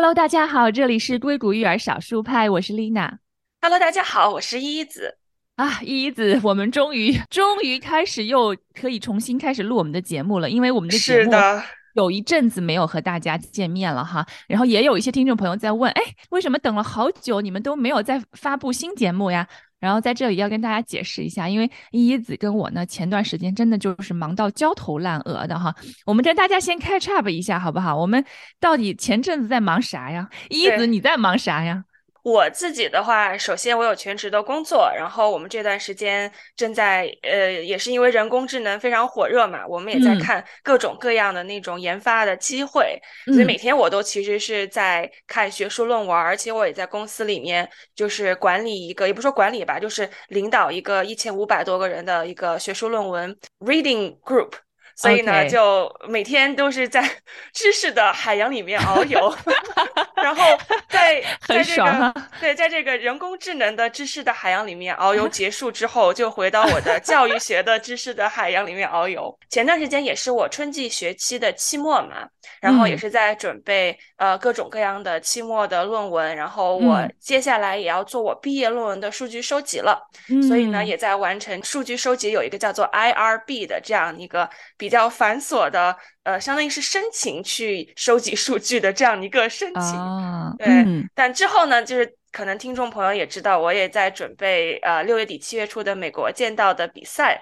Hello，大家好，这里是硅谷育儿少数派，我是 Lina。Hello，大家好，我是依依子。啊，依依子，我们终于终于开始又可以重新开始录我们的节目了，因为我们的节目有一阵子没有和大家见面了哈。然后也有一些听众朋友在问，哎，为什么等了好久你们都没有再发布新节目呀？然后在这里要跟大家解释一下，因为依依子跟我呢，前段时间真的就是忙到焦头烂额的哈。我们跟大家先 catch up 一下好不好？我们到底前阵子在忙啥呀？依依子你在忙啥呀？我自己的话，首先我有全职的工作，然后我们这段时间正在呃，也是因为人工智能非常火热嘛，我们也在看各种各样的那种研发的机会，所以每天我都其实是在看学术论文，而且我也在公司里面就是管理一个，也不说管理吧，就是领导一个一千五百多个人的一个学术论文 reading group。所以呢，就每天都是在知识的海洋里面遨游，然后在在这个对，在这个人工智能的知识的海洋里面遨游结束之后，就回到我的教育学的知识的海洋里面遨游。前段时间也是我春季学期的期末嘛，然后也是在准备呃各种各样的期末的论文，然后我接下来也要做我毕业论文的数据收集了，所以呢，也在完成数据收集，有一个叫做 IRB 的这样一个比。比较繁琐的，呃，相当于是申请去收集数据的这样一个申请，对。但之后呢，就是可能听众朋友也知道，我也在准备呃六月底七月初的美国剑道的比赛，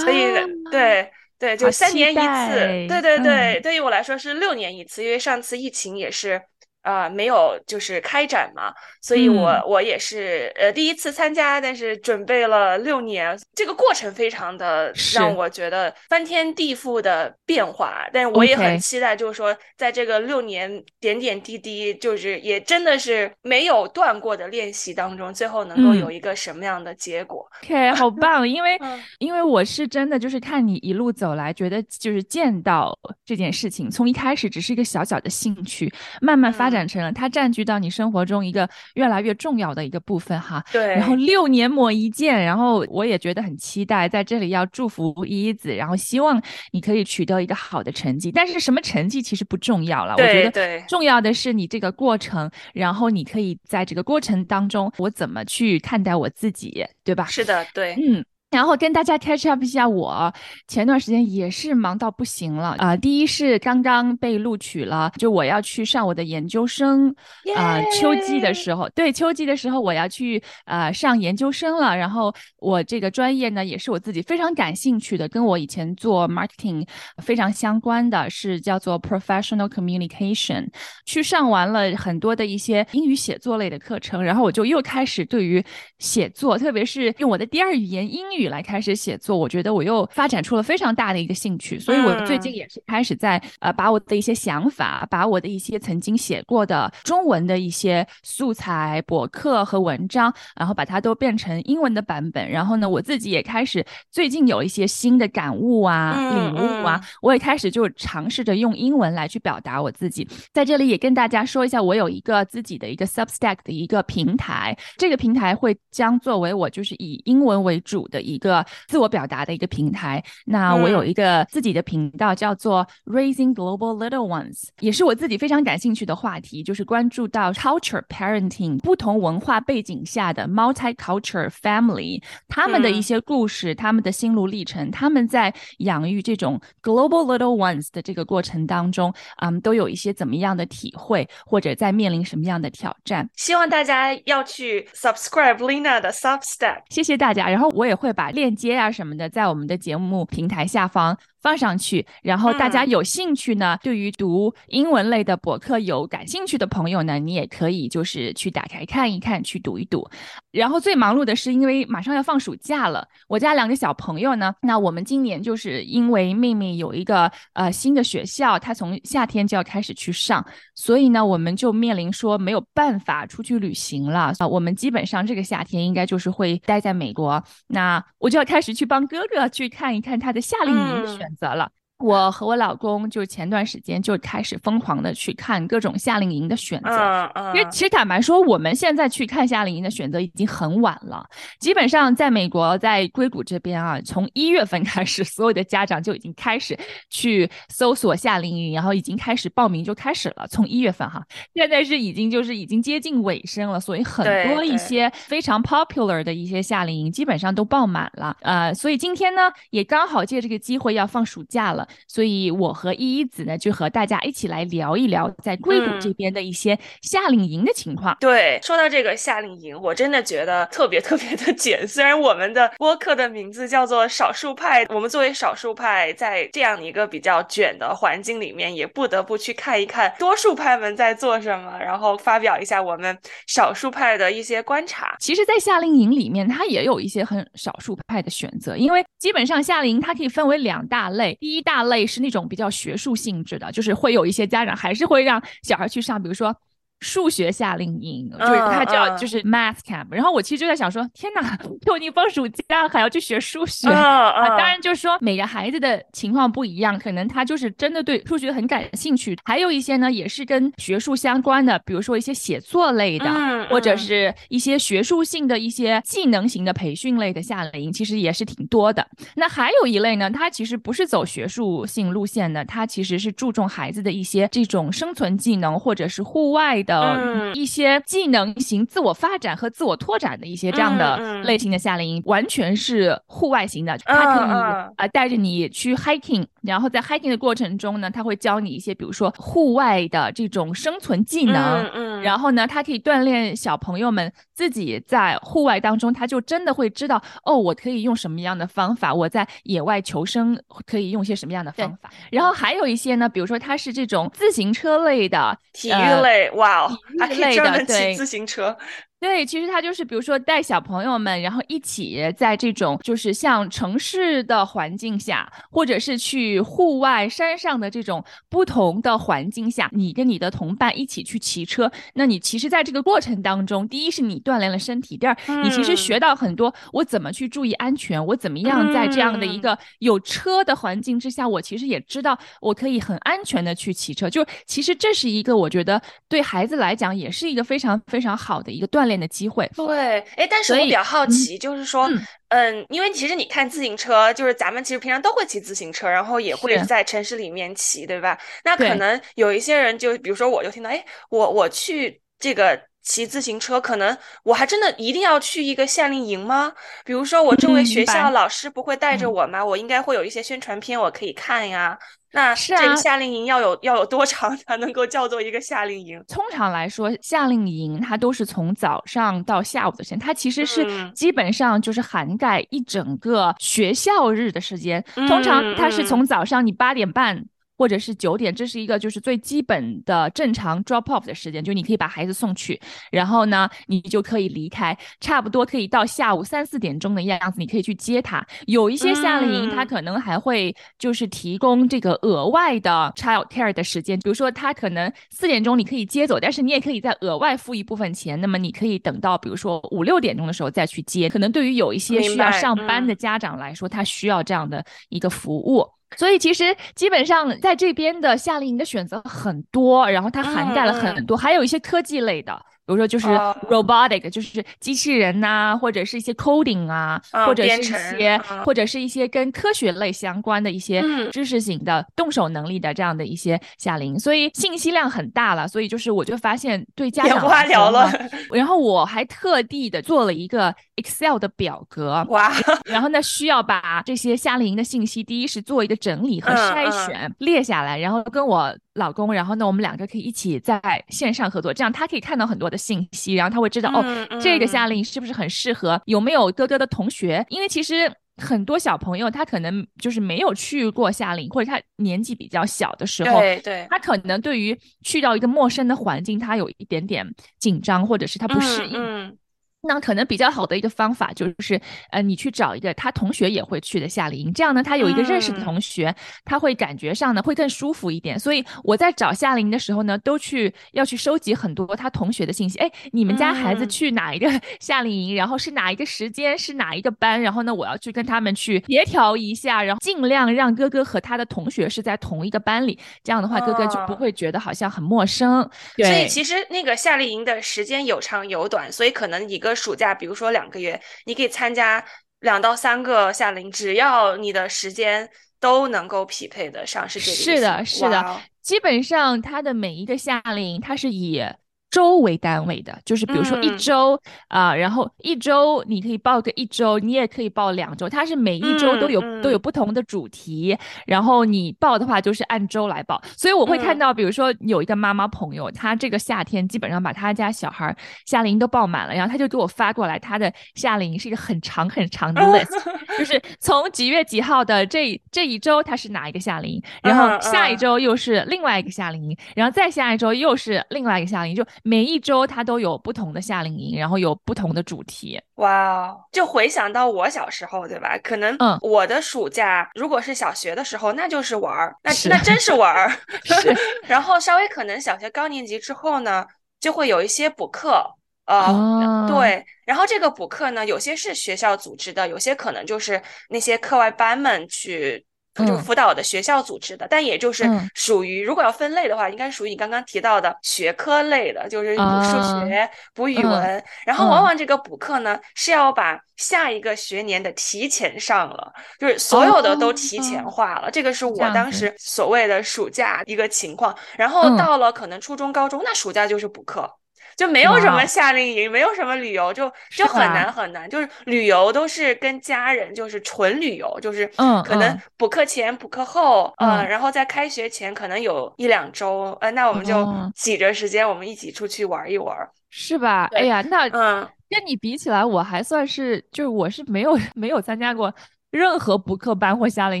所以对对，就三年一次，对对对，对于我来说是六年一次，因为上次疫情也是。啊，没有，就是开展嘛，所以我我也是呃第一次参加，但是准备了六年，这个过程非常的让我觉得翻天地覆的变化，但是我也很期待，就是说在这个六年点点滴滴，就是也真的是没有断过的练习当中，最后能够有一个什么样的结果？OK，好棒，因为 因为我是真的就是看你一路走来，觉得就是见到这件事情，从一开始只是一个小小的兴趣，慢慢发。展成了，它占据到你生活中一个越来越重要的一个部分哈。对。然后六年磨一剑，然后我也觉得很期待，在这里要祝福依依子，然后希望你可以取得一个好的成绩。但是什么成绩其实不重要了，我觉得重要的是你这个过程，然后你可以在这个过程当中，我怎么去看待我自己，对吧？是的，对，嗯。然后跟大家 catch up 一下，我前段时间也是忙到不行了啊！第一是刚刚被录取了，就我要去上我的研究生啊，秋季的时候，对，秋季的时候我要去呃上研究生了。然后我这个专业呢，也是我自己非常感兴趣的，跟我以前做 marketing 非常相关的是叫做 professional communication。去上完了很多的一些英语写作类的课程，然后我就又开始对于写作，特别是用我的第二语言英语。来开始写作，我觉得我又发展出了非常大的一个兴趣，所以我最近也是开始在呃把我的一些想法，把我的一些曾经写过的中文的一些素材、博客和文章，然后把它都变成英文的版本。然后呢，我自己也开始最近有一些新的感悟啊、领悟啊，我也开始就尝试着用英文来去表达我自己。在这里也跟大家说一下，我有一个自己的一个 Substack 的一个平台，这个平台会将作为我就是以英文为主的。一个自我表达的一个平台。那我有一个自己的频道，叫做 Raising Global Little Ones，也是我自己非常感兴趣的话题，就是关注到 culture parenting 不同文化背景下的 multicultural family 他们的一些故事，他们的心路历程，他们在养育这种 global little ones 的这个过程当中，嗯，都有一些怎么样的体会，或者在面临什么样的挑战？希望大家要去 subscribe Lina 的 Substack，谢谢大家。然后我也会把把链接啊什么的，在我们的节目平台下方。放上去，然后大家有兴趣呢，对于读英文类的博客有感兴趣的朋友呢，你也可以就是去打开看一看，去读一读。然后最忙碌的是，因为马上要放暑假了，我家两个小朋友呢，那我们今年就是因为妹妹有一个呃新的学校，她从夏天就要开始去上，所以呢，我们就面临说没有办法出去旅行了啊。我们基本上这个夏天应该就是会待在美国，那我就要开始去帮哥哥去看一看他的夏令营选。择了。我和我老公就前段时间就开始疯狂的去看各种夏令营的选择，因为其实坦白说，我们现在去看夏令营的选择已经很晚了。基本上在美国，在硅谷这边啊，从一月份开始，所有的家长就已经开始去搜索夏令营，然后已经开始报名就开始了。从一月份哈，现在是已经就是已经接近尾声了，所以很多一些非常 popular 的一些夏令营基本上都报满了。呃，所以今天呢，也刚好借这个机会要放暑假了。所以，我和依依子呢，就和大家一起来聊一聊在硅谷这边的一些夏令营的情况。对，说到这个夏令营，我真的觉得特别特别的 卷。虽然我们的播客的名字叫做少数派，我们作为少数派，在这样一个比较卷的环境里面，也不得不去看一看多数派们在做什么，然后发表一下我们少数派的一些观察。其实，在夏令营里面，它也有一些很少数派的选择，因为基本上夏令营它可以分为两大类，第一大类是那种比较学术性质的，就是会有一些家长还是会让小孩去上，比如说。数学夏令营就是它叫就是 math camp，然后我其实就在想说，天哪，就你放暑假还要去学数学啊？当然就是说每个孩子的情况不一样，可能他就是真的对数学很感兴趣。还有一些呢，也是跟学术相关的，比如说一些写作类的，或者是一些学术性的一些技能型的培训类的夏令营，其实也是挺多的。那还有一类呢，它其实不是走学术性路线的，它其实是注重孩子的一些这种生存技能或者是户外的。呃，一些技能型自我发展和自我拓展的一些这样的类型的夏令营，完全是户外型的，它可以啊带着你去 hiking，然后在 hiking 的过程中呢，他会教你一些，比如说户外的这种生存技能，嗯，然后呢，它可以锻炼小朋友们自己在户外当中，他就真的会知道，哦，我可以用什么样的方法，我在野外求生可以用些什么样的方法。然后还有一些呢，比如说它是这种自行车类的体育类，哇。还可以专门骑自行车。对，其实他就是比如说带小朋友们，然后一起在这种就是像城市的环境下，或者是去户外山上的这种不同的环境下，你跟你的同伴一起去骑车。那你其实在这个过程当中，第一是你锻炼了身体，第二你其实学到很多，我怎么去注意安全，我怎么样在这样的一个有车的环境之下，我其实也知道我可以很安全的去骑车。就其实这是一个我觉得对孩子来讲也是一个非常非常好的一个锻炼。的机会对，哎，但是我比较好奇，就是说，嗯，因为其实你看自行车，就是咱们其实平常都会骑自行车，然后也会在城市里面骑，对吧？那可能有一些人就，比如说，我就听到，哎，我我去这个骑自行车，可能我还真的一定要去一个夏令营吗？比如说，我周围学校老师不会带着我吗？我应该会有一些宣传片我可以看呀。那这个夏令营要有要有多长才能够叫做一个夏令营？通常来说，夏令营它都是从早上到下午的时间，它其实是基本上就是涵盖一整个学校日的时间。通常它是从早上你八点半。或者是九点，这是一个就是最基本的正常 drop off 的时间，就你可以把孩子送去，然后呢，你就可以离开，差不多可以到下午三四点钟的样子，你可以去接他。有一些夏令营，他可能还会就是提供这个额外的 child care 的时间，比如说他可能四点钟你可以接走，但是你也可以再额外付一部分钱，那么你可以等到比如说五六点钟的时候再去接。可能对于有一些需要上班的家长来说，他需要这样的一个服务。所以其实基本上在这边的夏令营的选择很多，然后它涵盖了很多，还有一些科技类的。比如说就是 robotic，就是机器人呐，或者是一些 coding 啊，或者是一些，或者是一些跟科学类相关的一些知识型的动手能力的这样的一些夏令营，所以信息量很大了。所以就是我就发现对家长，了。然后我还特地的做了一个 Excel 的表格，哇，然后呢需要把这些夏令营的信息，第一是做一个整理和筛选列下来，然后跟我。老公，然后呢，我们两个可以一起在线上合作，这样他可以看到很多的信息，然后他会知道哦，这个夏令营是不是很适合？有没有哥哥的同学？因为其实很多小朋友他可能就是没有去过夏令营，或者他年纪比较小的时候，对对，他可能对于去到一个陌生的环境，他有一点点紧张，或者是他不适应。那可能比较好的一个方法就是，呃，你去找一个他同学也会去的夏令营，这样呢，他有一个认识的同学，他会感觉上呢会更舒服一点。所以我在找夏令营的时候呢，都去要去收集很多他同学的信息。哎，你们家孩子去哪一个 夏令营？然后是哪一个时间？是哪一个班？然后呢，我要去跟他们去协调一下，然后尽量让哥哥和他的同学是在同一个班里。这样的话，哥哥就不会觉得好像很陌生。对所以其实那个夏令营的时间有长有短，所以可能一个。暑假，比如说两个月，你可以参加两到三个夏令营，只要你的时间都能够匹配得上，是这个意思。是的，是的，基本上它的每一个夏令营，它是以。周为单位的，就是比如说一周啊，然后一周你可以报个一周，你也可以报两周，它是每一周都有都有不同的主题，然后你报的话就是按周来报。所以我会看到，比如说有一个妈妈朋友，她这个夏天基本上把她家小孩夏令营都报满了，然后她就给我发过来，她的夏令营是一个很长很长的 list，就是从几月几号的这这一周它是哪一个夏令营，然后下一周又是另外一个夏令营，然后再下一周又是另外一个夏令营，就。每一周它都有不同的夏令营，然后有不同的主题。哇，就回想到我小时候，对吧？可能我的暑假如果是小学的时候，那就是玩儿，那那真是玩儿。然后稍微可能小学高年级之后呢，就会有一些补课。呃，对。然后这个补课呢，有些是学校组织的，有些可能就是那些课外班们去。就辅导的学校组织的，但也就是属于，如果要分类的话，应该属于你刚刚提到的学科类的，就是补数学、补语文。然后往往这个补课呢，是要把下一个学年的提前上了，就是所有的都提前化了。这个是我当时所谓的暑假一个情况。然后到了可能初中、高中，那暑假就是补课。就没有什么夏令营，没有什么旅游，就就很难很难。就是旅游都是跟家人，就是纯旅游，就是嗯，可能补课前、补课后，嗯，然后在开学前可能有一两周，呃，那我们就挤着时间，我们一起出去玩一玩，是吧？哎呀，那嗯，跟你比起来，我还算是，就是我是没有 没有参加过。任何补课班或夏令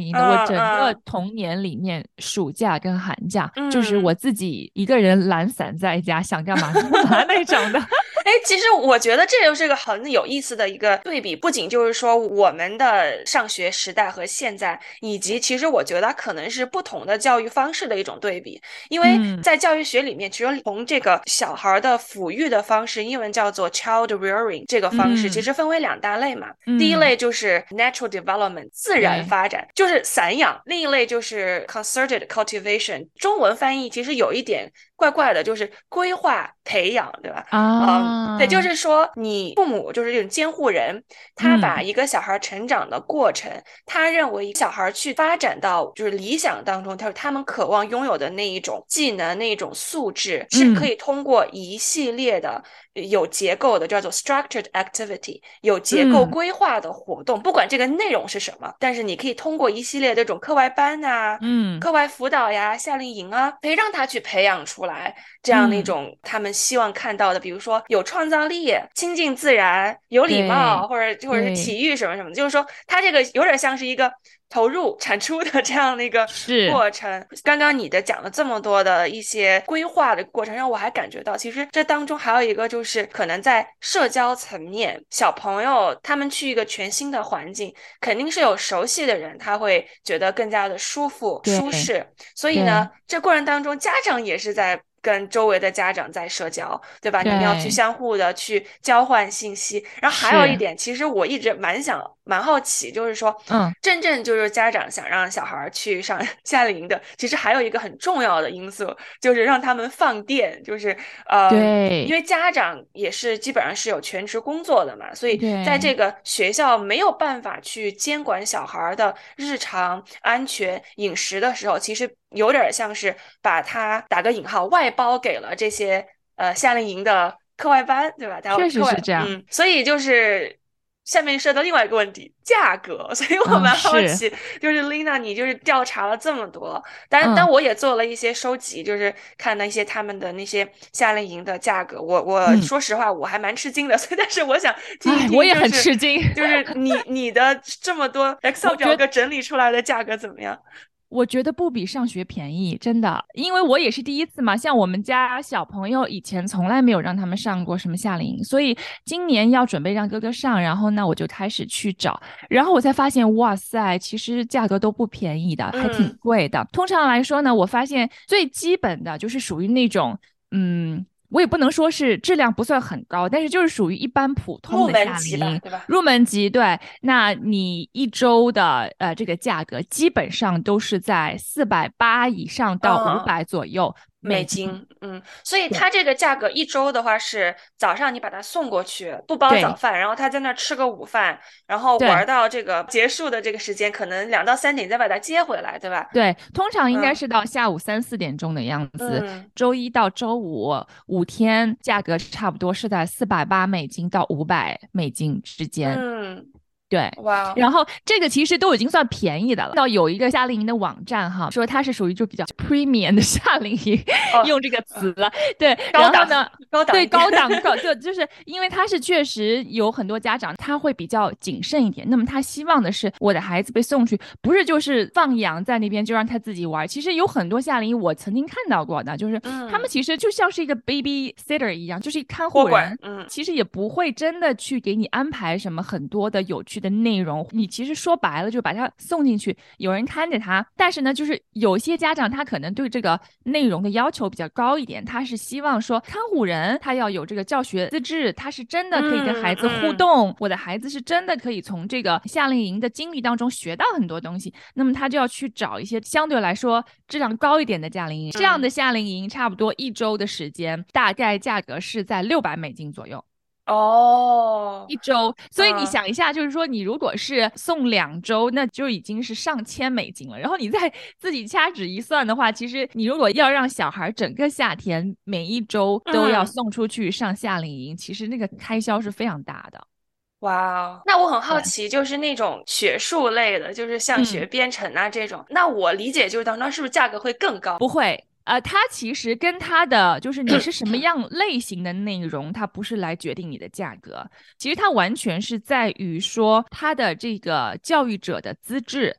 营的，我整个童年里面，暑假跟寒假，就是我自己一个人懒散在家，想干嘛干嘛那种的。哎，其实我觉得这就是个很有意思的一个对比，不仅就是说我们的上学时代和现在，以及其实我觉得可能是不同的教育方式的一种对比。因为在教育学里面，其实从这个小孩的抚育的方式，英文叫做 child rearing 这个方式，其实分为两大类嘛。第一类就是 natural development 自然发展，就是散养；另一类就是 concerted cultivation，中文翻译其实有一点。怪怪的，就是规划培养，对吧？啊，对，就是说你父母就是这种监护人，他把一个小孩成长的过程，他认为小孩去发展到就是理想当中，他说他们渴望拥有的那一种技能、那一种素质，是可以通过一系列的。有结构的叫做 structured activity，有结构规划的活动，不管这个内容是什么，但是你可以通过一系列这种课外班啊，嗯，课外辅导呀、夏令营啊，可以让他去培养出来这样的一种他们希望看到的，比如说有创造力、亲近自然、有礼貌，或者或者是体育什么什么，就是说他这个有点像是一个。投入产出的这样的一个过程，刚刚你的讲了这么多的一些规划的过程，让我还感觉到，其实这当中还有一个就是，可能在社交层面，小朋友他们去一个全新的环境，肯定是有熟悉的人，他会觉得更加的舒服舒适。所以呢，这过程当中，家长也是在。跟周围的家长在社交，对吧？你们要去相互的去交换信息。然后还有一点，其实我一直蛮想、蛮好奇，就是说，嗯，真正就是家长想让小孩去上 夏令营的，其实还有一个很重要的因素，就是让他们放电，就是呃，对，因为家长也是基本上是有全职工作的嘛，所以在这个学校没有办法去监管小孩的日常安全饮食的时候，其实。有点像是把它打个引号外包给了这些呃夏令营的课外班，对吧？确实是这样。嗯，所以就是下面涉及到另外一个问题，价格。所以我蛮好奇，就是 Lina，你就是调查了这么多，但但我也做了一些收集，就是看那些他们的那些夏令营的价格。我我说实话，我还蛮吃惊的。所以，但是我想听一听，我也很吃惊，就是你你的这么多 Excel 表格整理出来的价格怎么样？我觉得不比上学便宜，真的，因为我也是第一次嘛。像我们家小朋友以前从来没有让他们上过什么夏令营，所以今年要准备让哥哥上，然后呢，我就开始去找，然后我才发现，哇塞，其实价格都不便宜的，还挺贵的。通常来说呢，我发现最基本的就是属于那种，嗯。我也不能说是质量不算很高，但是就是属于一般普通的夏令营，对吧？入门级，对。那你一周的呃这个价格基本上都是在四百八以上到五百左右。美金，嗯，所以它这个价格一周的话是早上你把它送过去，不包早饭，然后他在那儿吃个午饭，然后玩到这个结束的这个时间，可能两到三点再把它接回来，对吧？对，通常应该是到下午三四点钟的样子。周一到周五五天价格差不多是在四百八美金到五百美金之间。嗯。对，哇，然后这个其实都已经算便宜的了。到有一个夏令营的网站哈，说它是属于就比较 premium 的夏令营，用这个词了。对，然后呢，高档对高档 高就就是因为它是确实有很多家长他会比较谨慎一点，那么他希望的是我的孩子被送去，不是就是放养在那边就让他自己玩。其实有很多夏令营我曾经看到过的，就是他们其实就像是一个 baby sitter 一样，就是一看护人，嗯，其实也不会真的去给你安排什么很多的有趣。的内容，你其实说白了就把他送进去，有人看着他。但是呢，就是有些家长他可能对这个内容的要求比较高一点，他是希望说看护人他要有这个教学资质，他是真的可以跟孩子互动，我的孩子是真的可以从这个夏令营的经历当中学到很多东西。那么他就要去找一些相对来说质量高一点的夏令营。这样的夏令营差不多一周的时间，大概价格是在六百美金左右。哦，一周，所以你想一下，就是说你如果是送两周，那就已经是上千美金了。然后你再自己掐指一算的话，其实你如果要让小孩整个夏天每一周都要送出去上夏令营，其实那个开销是非常大的。哇，那我很好奇，就是那种学术类的，就是像学编程啊这种，那我理解就是当中是不是价格会更高？不会。呃，它其实跟它的就是你是什么样类型的内容，它不是来决定你的价格，其实它完全是在于说它的这个教育者的资质。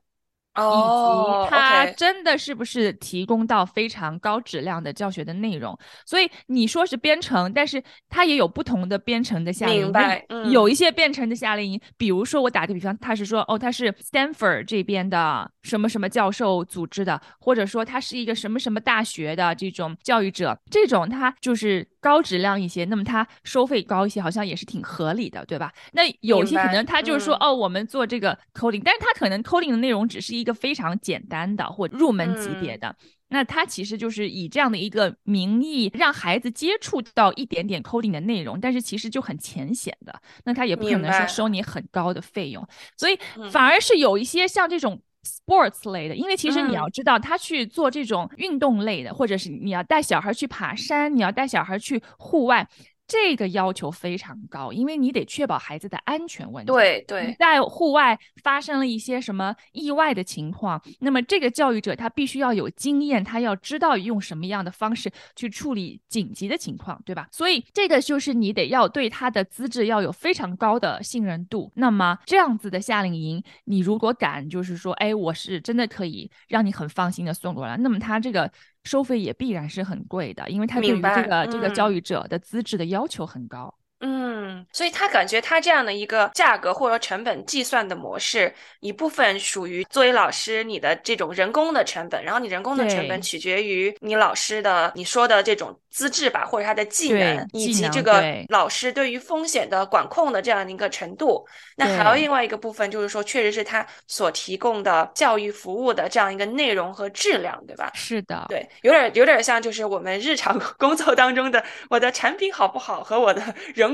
以及它真的是不是提供到非常高质量的教学的内容？所以你说是编程，但是它也有不同的编程的夏令营。明白。有一些编程的夏令营，比如说我打个比方，他是说哦，他是 Stanford 这边的什么什么教授组织的，或者说他是一个什么什么大学的这种教育者，这种他就是高质量一些，那么它收费高一些，好像也是挺合理的，对吧？那有些可能他就是说哦，我们做这个 coding，但是他可能 coding 的内容只是一。个非常简单的或入门级别的，那他其实就是以这样的一个名义让孩子接触到一点点 coding 的内容，但是其实就很浅显的，那他也不可能说收你很高的费用，所以反而是有一些像这种 sports 类的，因为其实你要知道，他去做这种运动类的，或者是你要带小孩去爬山，你要带小孩去户外。这个要求非常高，因为你得确保孩子的安全问题。对对，在户外发生了一些什么意外的情况，那么这个教育者他必须要有经验，他要知道用什么样的方式去处理紧急的情况，对吧？所以这个就是你得要对他的资质要有非常高的信任度。那么这样子的夏令营，你如果敢就是说，哎，我是真的可以让你很放心的送过来，那么他这个。收费也必然是很贵的，因为他对于这个这个教育者的资质的要求很高。嗯，所以他感觉他这样的一个价格或者成本计算的模式，一部分属于作为老师你的这种人工的成本，然后你人工的成本取决于你老师的你说的这种资质吧，或者他的技能，以及这个老师对于风险的管控的这样的一个程度。那还有另外一个部分就是说，确实是他所提供的教育服务的这样一个内容和质量，对吧？是的，对，有点有点像就是我们日常 工作当中的我的产品好不好和我的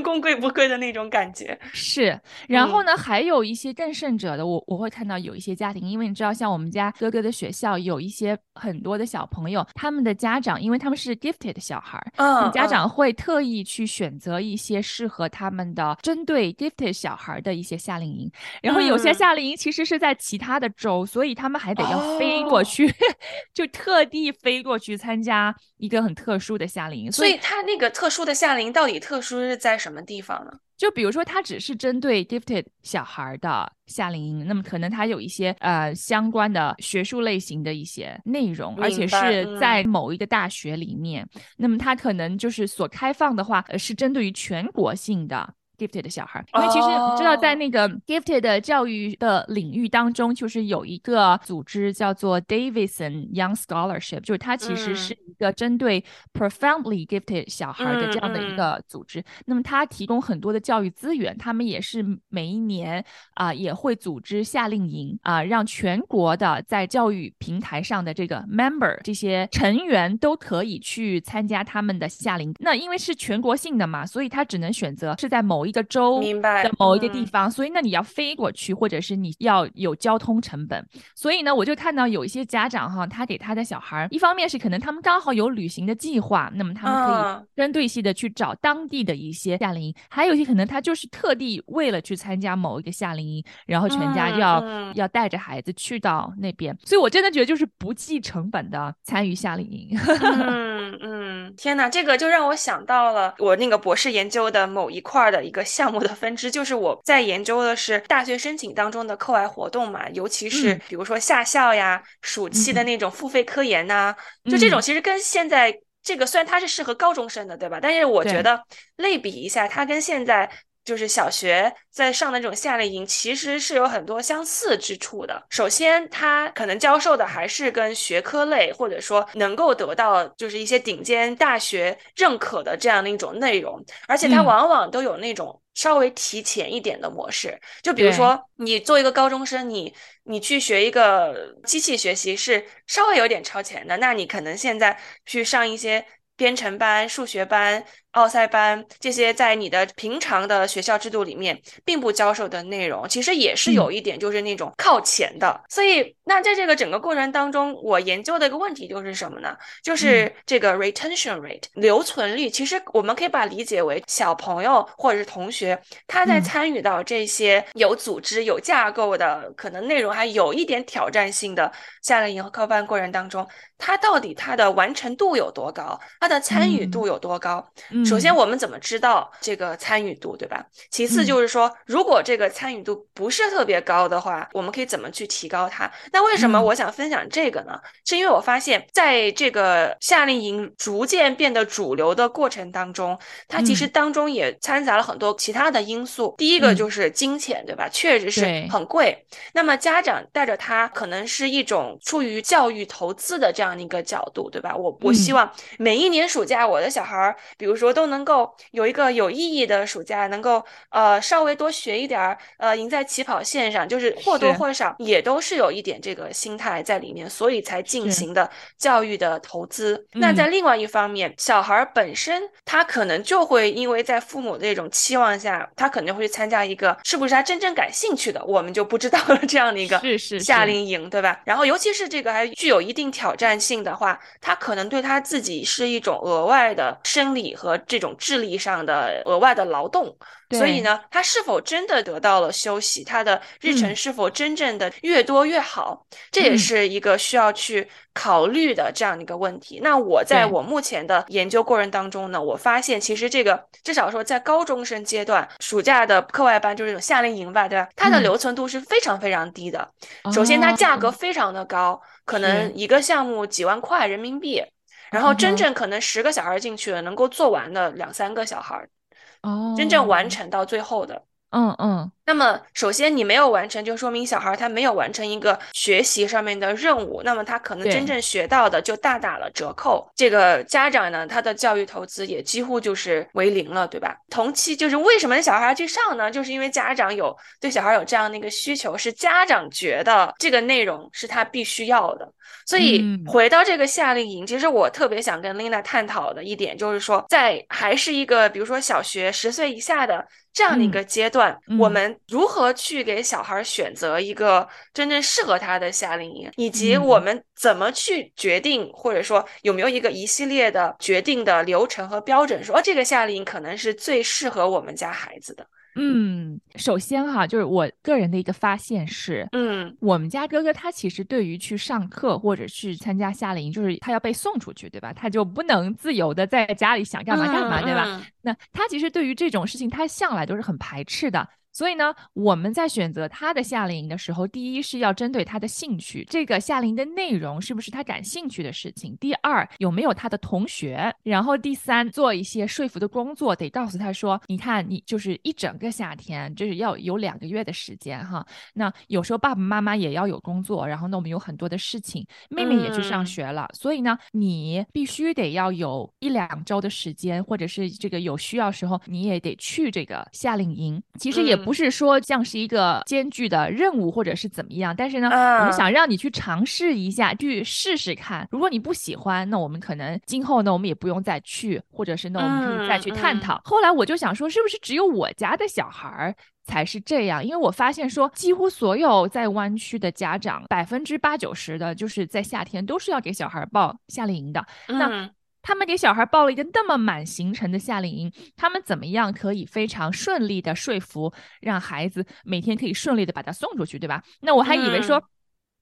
人。工贵不贵的那种感觉。是，然后呢，还有一些更甚者的，我我会看到有一些家庭，因为你知道，像我们家哥哥的学校有一些很多的小朋友，他们的家长，因为他们是 gifted 的小孩，嗯，家长会特意去选择一些适合他们的针对 gifted 小孩的一些夏令营，然后有些夏令营其实是在其他的州，所以他们还得要飞过去，就特地飞过去参加一个很特殊的夏令营，所以他那个特殊的夏令营到底特殊是在什么？地方呢？就比如说，它只是针对 gifted 小孩的夏令营，那么可能它有一些呃相关的学术类型的一些内容，而且是在某一个大学里面，那么它可能就是所开放的话，呃，是针对于全国性的。Gifted 的小孩，因为其实你知道，在那个 gifted 的教育的领域当中，就是有一个组织叫做 Davidson Young Scholarship，就是它其实是一个针对 profoundly gifted 小孩的这样的一个组织。那么它提供很多的教育资源，他们也是每一年啊也会组织夏令营啊，让全国的在教育平台上的这个 member 这些成员都可以去参加他们的夏令。那因为是全国性的嘛，所以他只能选择是在某一一个州的某一个地方，所以那你要飞过去，或者是你要有交通成本。所以呢，我就看到有一些家长哈，他给他的小孩，一方面是可能他们刚好有旅行的计划，那么他们可以针对性的去找当地的一些夏令营；还有一些可能他就是特地为了去参加某一个夏令营，然后全家要要带着孩子去到那边。所以我真的觉得就是不计成本的参与夏令营。嗯嗯，天哪，这个就让我想到了我那个博士研究的某一块的一个。项目的分支就是我在研究的是大学申请当中的课外活动嘛，尤其是比如说夏校呀、暑期的那种付费科研呐，就这种其实跟现在这个虽然它是适合高中生的，对吧？但是我觉得类比一下，它跟现在。就是小学在上的这种夏令营，其实是有很多相似之处的。首先，它可能教授的还是跟学科类，或者说能够得到就是一些顶尖大学认可的这样的一种内容，而且它往往都有那种稍微提前一点的模式。就比如说，你作为一个高中生，你你去学一个机器学习是稍微有点超前的，那你可能现在去上一些编程班、数学班。奥赛班这些在你的平常的学校制度里面并不教授的内容，其实也是有一点就是那种靠前的。所以，那在这个整个过程当中，我研究的一个问题就是什么呢？就是这个 retention rate 留存率。其实我们可以把理解为小朋友或者是同学他在参与到这些有组织、有架构的，可能内容还有一点挑战性的夏令营和课班过程当中，他到底他的完成度有多高？他的参与度有多高？首先，我们怎么知道这个参与度，对吧？其次就是说，如果这个参与度不是特别高的话，我们可以怎么去提高它？那为什么我想分享这个呢？是因为我发现，在这个夏令营逐渐变得主流的过程当中，它其实当中也掺杂了很多其他的因素。第一个就是金钱，对吧？确实是很贵。那么家长带着他，可能是一种出于教育投资的这样的一个角度，对吧？我我希望每一年暑假，我的小孩儿，比如说。都能够有一个有意义的暑假，能够呃稍微多学一点儿，呃赢在起跑线上，就是或多或少也都是有一点这个心态在里面，所以才进行的教育的投资。那在另外一方面，小孩本身他可能就会因为在父母的这种期望下，他可能会参加一个是不是他真正感兴趣的，我们就不知道了这样的一个夏令营，对吧？然后尤其是这个还具有一定挑战性的话，他可能对他自己是一种额外的生理和这种智力上的额外的劳动，所以呢，他是否真的得到了休息？他的日程是否真正的越多越好？这也是一个需要去考虑的这样的一个问题。那我在我目前的研究过程当中呢，我发现其实这个至少说在高中生阶段，暑假的课外班就是这种夏令营吧，对吧？它的留存度是非常非常低的。首先，它价格非常的高，可能一个项目几万块人民币。然后真正可能十个小孩进去了，能够做完的两三个小孩，哦，真正完成到最后的，嗯嗯。那么，首先你没有完成，就说明小孩他没有完成一个学习上面的任务，那么他可能真正学到的就大打了折扣。这个家长呢，他的教育投资也几乎就是为零了，对吧？同期就是为什么小孩去上呢？就是因为家长有对小孩有这样的一个需求，是家长觉得这个内容是他必须要的。所以回到这个夏令营，其实我特别想跟 Lina 探讨的一点就是说，在还是一个比如说小学十岁以下的这样的一个阶段，我们。如何去给小孩选择一个真正适合他的夏令营，以及我们怎么去决定，或者说有没有一个一系列的决定的流程和标准，说这个夏令营可能是最适合我们家孩子的。嗯，首先哈，就是我个人的一个发现是，嗯，我们家哥哥他其实对于去上课或者去参加夏令营，就是他要被送出去，对吧？他就不能自由的在家里想干嘛干嘛，对吧？那他其实对于这种事情，他向来都是很排斥的。所以呢，我们在选择他的夏令营的时候，第一是要针对他的兴趣，这个夏令营的内容是不是他感兴趣的事情；第二，有没有他的同学；然后第三，做一些说服的工作，得告诉他说，你看，你就是一整个夏天，就是要有两个月的时间哈。那有时候爸爸妈妈也要有工作，然后呢，我们有很多的事情，妹妹也去上学了，所以呢，你必须得要有一两周的时间，或者是这个有需要时候，你也得去这个夏令营。其实也。不是说像是一个艰巨的任务或者是怎么样，但是呢，我们想让你去尝试一下，去试试看。如果你不喜欢，那我们可能今后呢，我们也不用再去，或者是呢，我们可以再去探讨。后来我就想说，是不是只有我家的小孩儿才是这样？因为我发现说，几乎所有在湾区的家长，百分之八九十的，就是在夏天都是要给小孩报夏令营的。那他们给小孩报了一个那么满行程的夏令营，他们怎么样可以非常顺利的说服让孩子每天可以顺利的把他送出去，对吧？那我还以为说，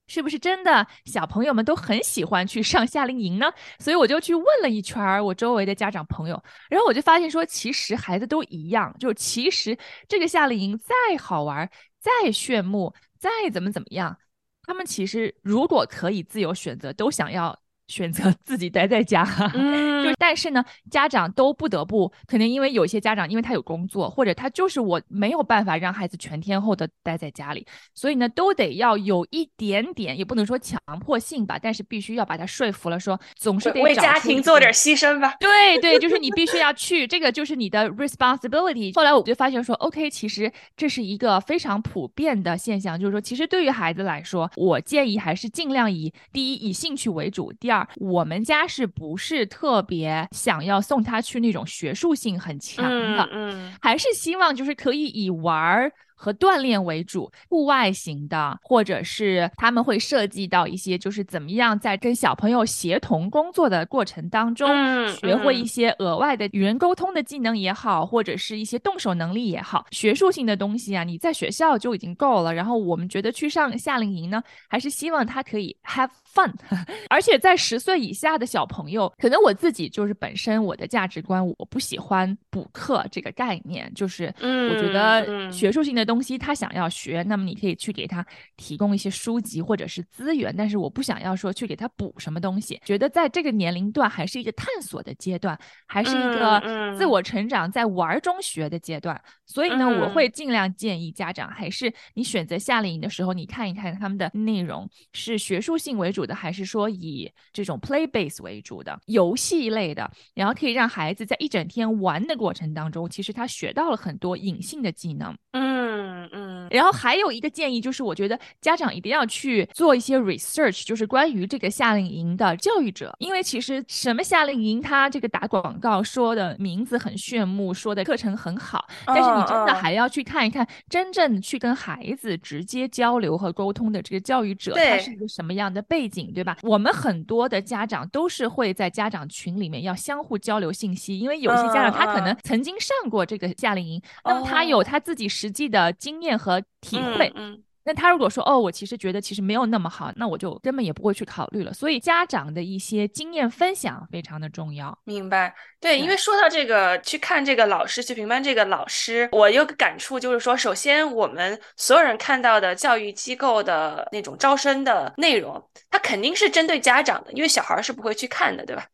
是不是真的小朋友们都很喜欢去上夏令营呢？所以我就去问了一圈我周围的家长朋友，然后我就发现说，其实孩子都一样，就是其实这个夏令营再好玩、再炫目、再怎么怎么样，他们其实如果可以自由选择，都想要。选择自己待在家，就但是呢，家长都不得不，可能因为有些家长因为他有工作，或者他就是我没有办法让孩子全天候的待在家里，所以呢，都得要有一点点，也不能说强迫性吧，但是必须要把他说服了，说总是得为家庭做点牺牲吧。对对，就是你必须要去，这个就是你的 responsibility。后来我就发现说，OK，其实这是一个非常普遍的现象，就是说，其实对于孩子来说，我建议还是尽量以第一以兴趣为主，第二。我们家是不是特别想要送他去那种学术性很强的？嗯，还是希望就是可以以玩儿。和锻炼为主，户外型的，或者是他们会涉及到一些，就是怎么样在跟小朋友协同工作的过程当中，学会一些额外的与人沟通的技能也好，或者是一些动手能力也好，学术性的东西啊，你在学校就已经够了。然后我们觉得去上夏令营呢，还是希望他可以 have fun，而且在十岁以下的小朋友，可能我自己就是本身我的价值观，我不喜欢补课这个概念，就是我觉得学术性的。东西他想要学，那么你可以去给他提供一些书籍或者是资源，但是我不想要说去给他补什么东西。觉得在这个年龄段还是一个探索的阶段，还是一个自我成长在玩中学的阶段。所以呢，我会尽量建议家长，还是你选择夏令营的时候，你看一看他们的内容是学术性为主的，还是说以这种 play base 为主的游戏类的，然后可以让孩子在一整天玩的过程当中，其实他学到了很多隐性的技能。嗯。嗯嗯，然后还有一个建议就是，我觉得家长一定要去做一些 research，就是关于这个夏令营的教育者，因为其实什么夏令营，他这个打广告说的名字很炫目，说的课程很好，但是你真的还要去看一看，真正去跟孩子直接交流和沟通的这个教育者，他是一个什么样的背景，对吧？我们很多的家长都是会在家长群里面要相互交流信息，因为有些家长他可能曾经上过这个夏令营，那么他有他自己实际的。经验和体会，嗯，那他如果说哦，我其实觉得其实没有那么好，那我就根本也不会去考虑了。所以家长的一些经验分享非常的重要。明白，对，因为说到这个去看这个老师去评判这个老师，我有个感触就是说，首先我们所有人看到的教育机构的那种招生的内容，它肯定是针对家长的，因为小孩是不会去看的，对吧？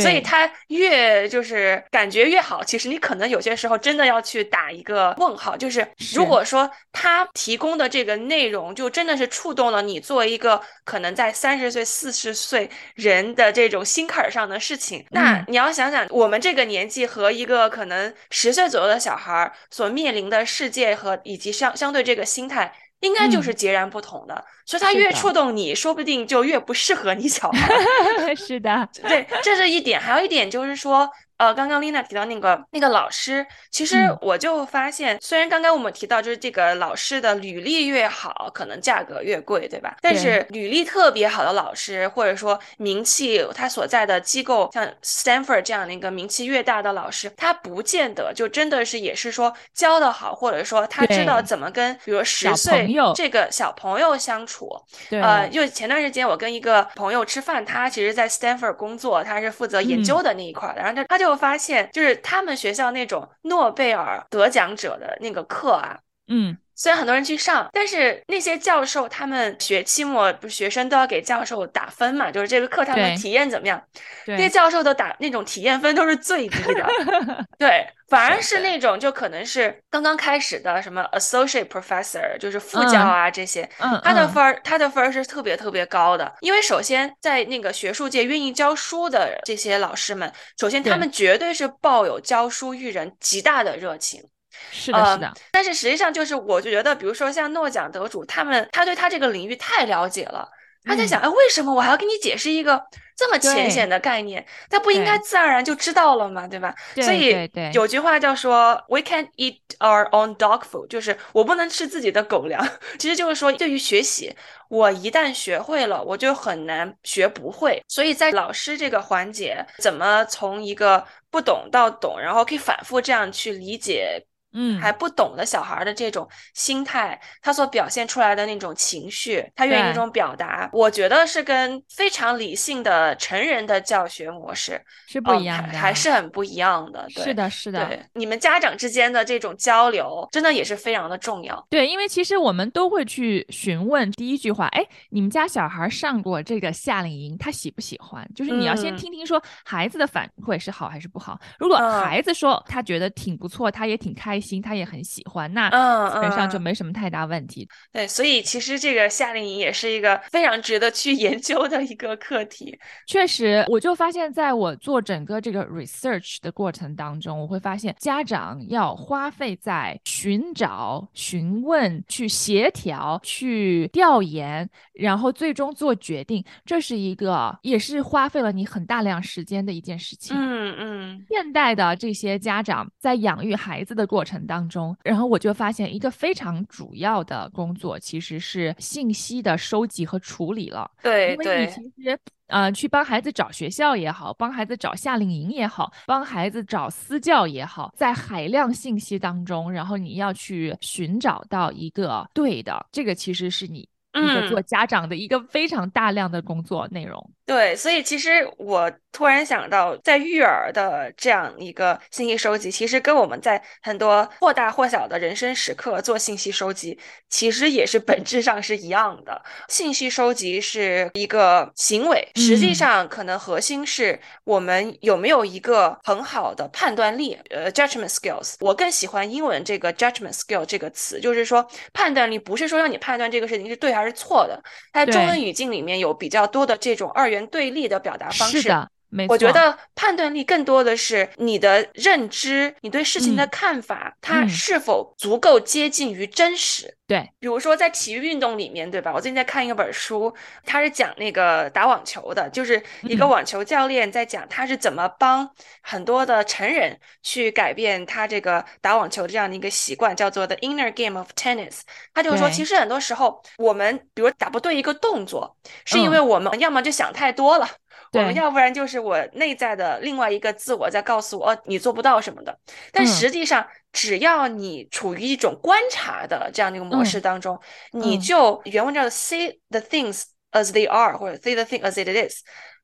所以他越就是感觉越好，其实你可能有些时候真的要去打一个问号，就是如果说他提供的这个内容就真的是触动了你作为一个可能在三十岁、四十岁人的这种心坎上的事情，那你要想想我们这个年纪和一个可能十岁左右的小孩所面临的世界和以及相相对这个心态。应该就是截然不同的，所以它越触动你，说不定就越不适合你小孩。是的，对，这是一点。还有一点就是说。呃，刚刚 Lina 提到那个那个老师，其实我就发现，虽然刚刚我们提到就是这个老师的履历越好，可能价格越贵，对吧？但是履历特别好的老师，或者说名气他所在的机构像 Stanford 这样的一个名气越大的老师，他不见得就真的是也是说教的好，或者说他知道怎么跟比如十岁这个小朋友相处。对。呃，就前段时间我跟一个朋友吃饭，他其实在 Stanford 工作，他是负责研究的那一块的，然后他他就发现，就是他们学校那种诺贝尔得奖者的那个课啊，嗯。虽然很多人去上，但是那些教授他们学期末不是学生都要给教授打分嘛，就是这个课他们体验怎么样？那些教授的打那种体验分都是最低的，对，反而是那种就可能是刚刚开始的什么 associate professor，就是副教啊这些，他的分儿他的分儿是特别特别高的，因为首先在那个学术界愿意教书的这些老师们，首先他们绝对是抱有教书育人极大的热情。是的，是的，但是实际上就是，我就觉得，比如说像诺奖得主，他们他对他这个领域太了解了，他在想，哎，为什么我还要给你解释一个这么浅显的概念？他不应该自然而然就知道了嘛？对吧？所以有句话叫说，We can't eat our own dog food，就是我不能吃自己的狗粮。其实就是说，对于学习，我一旦学会了，我就很难学不会。所以在老师这个环节，怎么从一个不懂到懂，然后可以反复这样去理解。嗯，还不懂的小孩的这种心态，他所表现出来的那种情绪，他愿意这种表达，我觉得是跟非常理性的成人的教学模式是不一样的，还是很不一样的。对是的，是的。对，你们家长之间的这种交流，真的也是非常的重要。对，因为其实我们都会去询问第一句话，哎，你们家小孩上过这个夏令营，他喜不喜欢？就是你要先听听说孩子的反馈是好还是不好。如果孩子说他觉得挺不错，他也挺开。心他也很喜欢，那基本上就没什么太大问题。对，所以其实这个夏令营也是一个非常值得去 研究的一个课题。确实，我就发现，在我做整个这个 research 的过程当中，我会发现家长要花费在寻找、询问、去协调、去调研，然后最终做决定，这是一个也是花费了你很大量时间的一件事情。嗯嗯，现代的这些家长在养育孩子的过程。当中，然后我就发现一个非常主要的工作，其实是信息的收集和处理了。对，因为你其实呃，去帮孩子找学校也好，帮孩子找夏令营也好，帮孩子找私教也好，在海量信息当中，然后你要去寻找到一个对的，这个其实是你一个做家长的一个非常大量的工作内容。对，所以其实我突然想到，在育儿的这样一个信息收集，其实跟我们在很多或大或小的人生时刻做信息收集，其实也是本质上是一样的。信息收集是一个行为，实际上可能核心是我们有没有一个很好的判断力，呃，judgment skills。我更喜欢英文这个 judgment skill 这个词，就是说判断力不是说让你判断这个事情是对还是错的。它中文语境里面有比较多的这种二。元对立的表达方式，是的，我觉得判断力更多的是你的认知，你对事情的看法，它是否足够接近于真实。对，比如说在体育运动里面，对吧？我最近在看一本书，他是讲那个打网球的，就是一个网球教练在讲他是怎么帮很多的成人去改变他这个打网球的这样的一个习惯，叫做 The Inner Game of Tennis。他就是说，其实很多时候我们比如打不对一个动作，是因为我们要么就想太多了。我们要不然就是我内在的另外一个自我在告诉我，你做不到什么的。但实际上，只要你处于一种观察的这样的一个模式当中，你就原文叫做 see the things as they are，或者 see the thing as it is，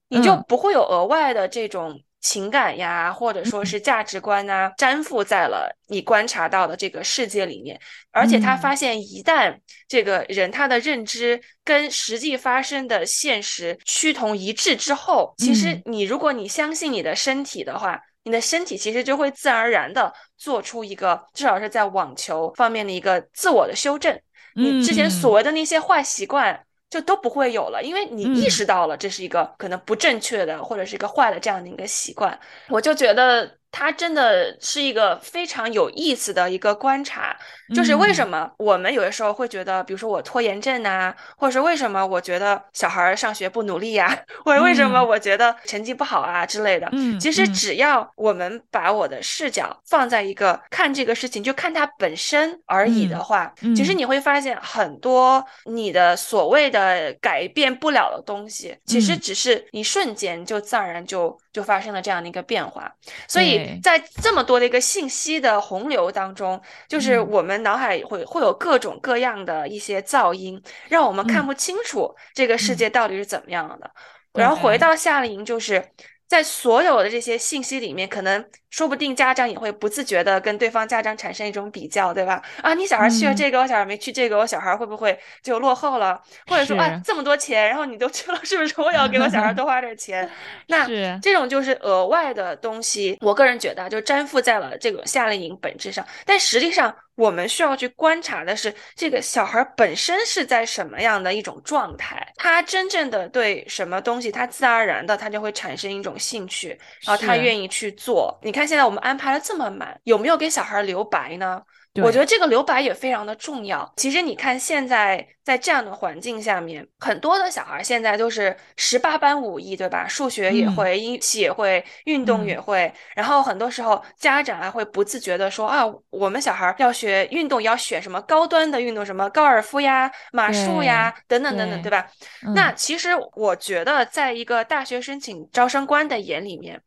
你就不会有额外的这种。情感呀，或者说是价值观呐，粘附在了你观察到的这个世界里面。而且他发现，一旦这个人他的认知跟实际发生的现实趋同一致之后，其实你如果你相信你的身体的话，你的身体其实就会自然而然的做出一个至少是在网球方面的一个自我的修正。你之前所谓的那些坏习惯。就都不会有了，因为你意识到了这是一个可能不正确的或者是一个坏的这样的一个习惯。我就觉得它真的是一个非常有意思的一个观察，就是为什么我们有的时候会觉得，比如说我拖延症呐，或者是为什么我觉得小孩上学不努力呀，或者为什么我觉得成绩不好啊之类的。嗯，其实只要我们把我的视角放在一个看这个事情，就看它本身而已的话，其实你会发现很多你的所谓的改变不了的东西，其实只是一瞬间就自然而然就就发生了这样的一个变化，所以。在这么多的一个信息的洪流当中，就是我们脑海会会有各种各样的一些噪音，让我们看不清楚这个世界到底是怎么样的。然后回到夏令营，就是在所有的这些信息里面，可能。说不定家长也会不自觉的跟对方家长产生一种比较，对吧？啊，你小孩去了这个，我小孩没去这个，我小孩会不会就落后了？或者说啊，这么多钱，然后你都去了，是不是我也要给我小孩多花点钱？那这种就是额外的东西，我个人觉得就粘附在了这个夏令营本质上。但实际上，我们需要去观察的是这个小孩本身是在什么样的一种状态，他真正的对什么东西，他自然而然的他就会产生一种兴趣，然后他愿意去做。你看。现在我们安排了这么满，有没有给小孩留白呢？我觉得这个留白也非常的重要。其实你看，现在在这样的环境下面，很多的小孩现在都是十八般武艺，对吧？数学也会，音也会，运动也会。然后很多时候家长啊会不自觉的说啊，我们小孩要学运动，要选什么高端的运动，什么高尔夫呀、马术呀，等等等等，对吧？那其实我觉得，在一个大学申请招生官的眼里面。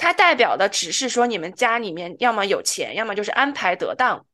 它代表的只是说你们家里面要么有钱，要么就是安排得当，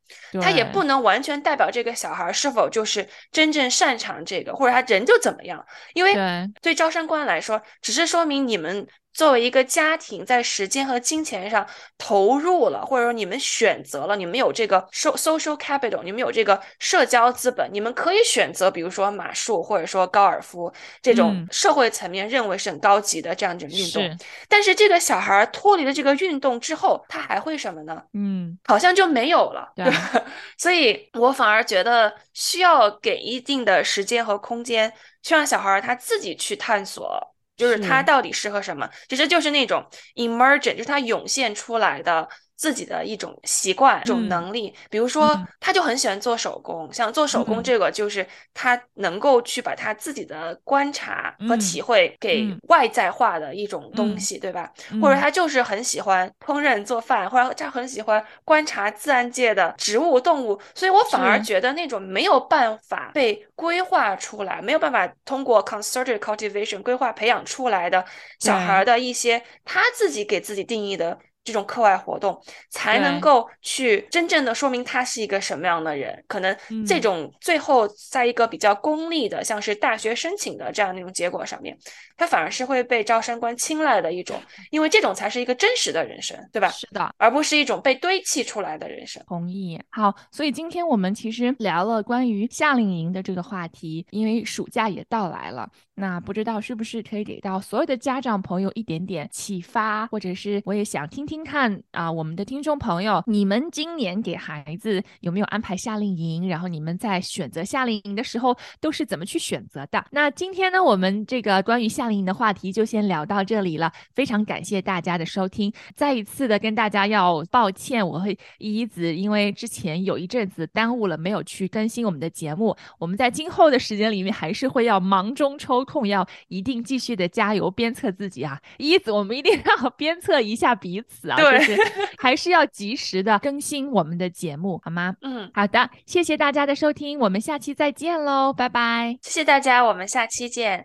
它也不能完全代表这个小孩是否就是真正擅长这个，或者他人就怎么样。因为对招生官来说，只是说明你们。作为一个家庭，在时间和金钱上投入了，或者说你们选择了，你们有这个 social capital，你们有这个社交资本，你们可以选择，比如说马术，或者说高尔夫这种社会层面认为是很高级的这样一种运动。但是这个小孩脱离了这个运动之后，他还会什么呢？嗯，好像就没有了。对，所以我反而觉得需要给一定的时间和空间，去让小孩他自己去探索。就是他到底适合什么？其实就是那种 emergent，就是他涌现出来的。自己的一种习惯、一种能力，比如说，他就很喜欢做手工。像做手工这个，就是他能够去把他自己的观察和体会给外在化的一种东西，对吧？或者他就是很喜欢烹饪做饭，或者他很喜欢观察自然界的植物、动物。所以我反而觉得那种没有办法被规划出来、没有办法通过 concerted cultivation 规划培养出来的小孩的一些他自己给自己定义的。这种课外活动才能够去真正的说明他是一个什么样的人。可能这种最后在一个比较功利的，像是大学申请的这样的那种结果上面，他反而是会被招生官青睐的一种，因为这种才是一个真实的人生，对吧？是的，而不是一种被堆砌出来的人生。同意。好，所以今天我们其实聊了关于夏令营的这个话题，因为暑假也到来了，那不知道是不是可以给到所有的家长朋友一点点启发，或者是我也想听听。看啊，我们的听众朋友，你们今年给孩子有没有安排夏令营？然后你们在选择夏令营的时候都是怎么去选择的？那今天呢，我们这个关于夏令营的话题就先聊到这里了。非常感谢大家的收听，再一次的跟大家要抱歉，我会一子因为之前有一阵子耽误了，没有去更新我们的节目。我们在今后的时间里面还是会要忙中抽空，要一定继续的加油鞭策自己啊！一子，我们一定要鞭策一下彼此啊。对，还是要及时的更新我们的节目，好吗？嗯，好的，谢谢大家的收听，我们下期再见喽，拜拜！谢谢大家，我们下期见。